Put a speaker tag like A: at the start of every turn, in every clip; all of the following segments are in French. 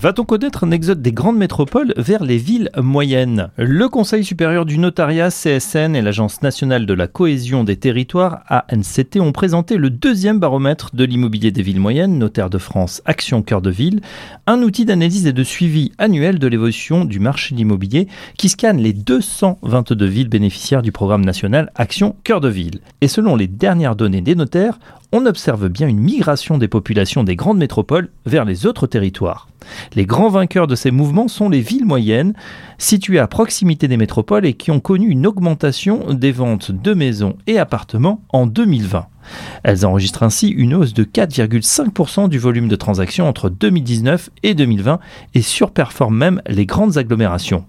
A: Va-t-on connaître un exode des grandes métropoles vers les villes moyennes? Le Conseil supérieur du notariat CSN et l'Agence nationale de la cohésion des territoires ANCT ont présenté le deuxième baromètre de l'immobilier des villes moyennes, Notaire de France Action Cœur de Ville, un outil d'analyse et de suivi annuel de l'évolution du marché de l'immobilier qui scanne les 222 villes bénéficiaires du programme national Action Cœur de Ville. Et selon les dernières données des notaires, on observe bien une migration des populations des grandes métropoles vers les autres territoires. Les grands vainqueurs de ces mouvements sont les villes moyennes, situées à proximité des métropoles et qui ont connu une augmentation des ventes de maisons et appartements en 2020. Elles enregistrent ainsi une hausse de 4,5% du volume de transactions entre 2019 et 2020 et surperforment même les grandes agglomérations.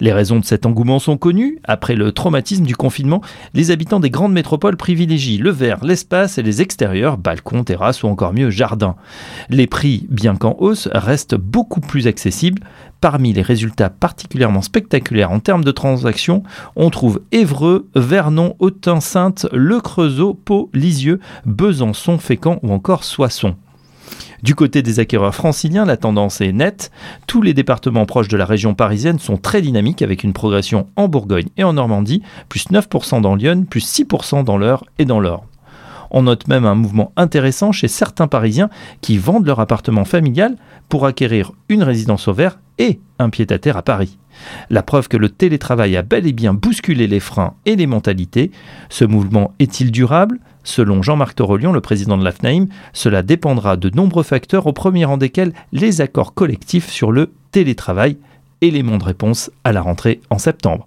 A: Les raisons de cet engouement sont connues. Après le traumatisme du confinement, les habitants des grandes métropoles privilégient le vert, l'espace et les extérieurs, balcons, terrasses ou encore mieux jardins. Les prix, bien qu'en hausse, restent beaucoup plus accessibles. Parmi les résultats particulièrement spectaculaires en termes de transactions, on trouve Évreux, Vernon, Autun-Sainte, Le Creusot, Pau, Lisieux, Besançon, Fécamp ou encore Soissons. Du côté des acquéreurs franciliens, la tendance est nette. Tous les départements proches de la région parisienne sont très dynamiques avec une progression en Bourgogne et en Normandie, plus 9% dans Lyon, plus 6% dans l'Eure et dans l'Or. On note même un mouvement intéressant chez certains Parisiens qui vendent leur appartement familial pour acquérir une résidence au vert et un pied-à-terre à Paris. La preuve que le télétravail a bel et bien bousculé les freins et les mentalités. Ce mouvement est-il durable? Selon Jean-Marc Torolion, le président de l'AFNAIM, cela dépendra de nombreux facteurs, au premier rang desquels les accords collectifs sur le télétravail. Élément de réponse à la rentrée en septembre.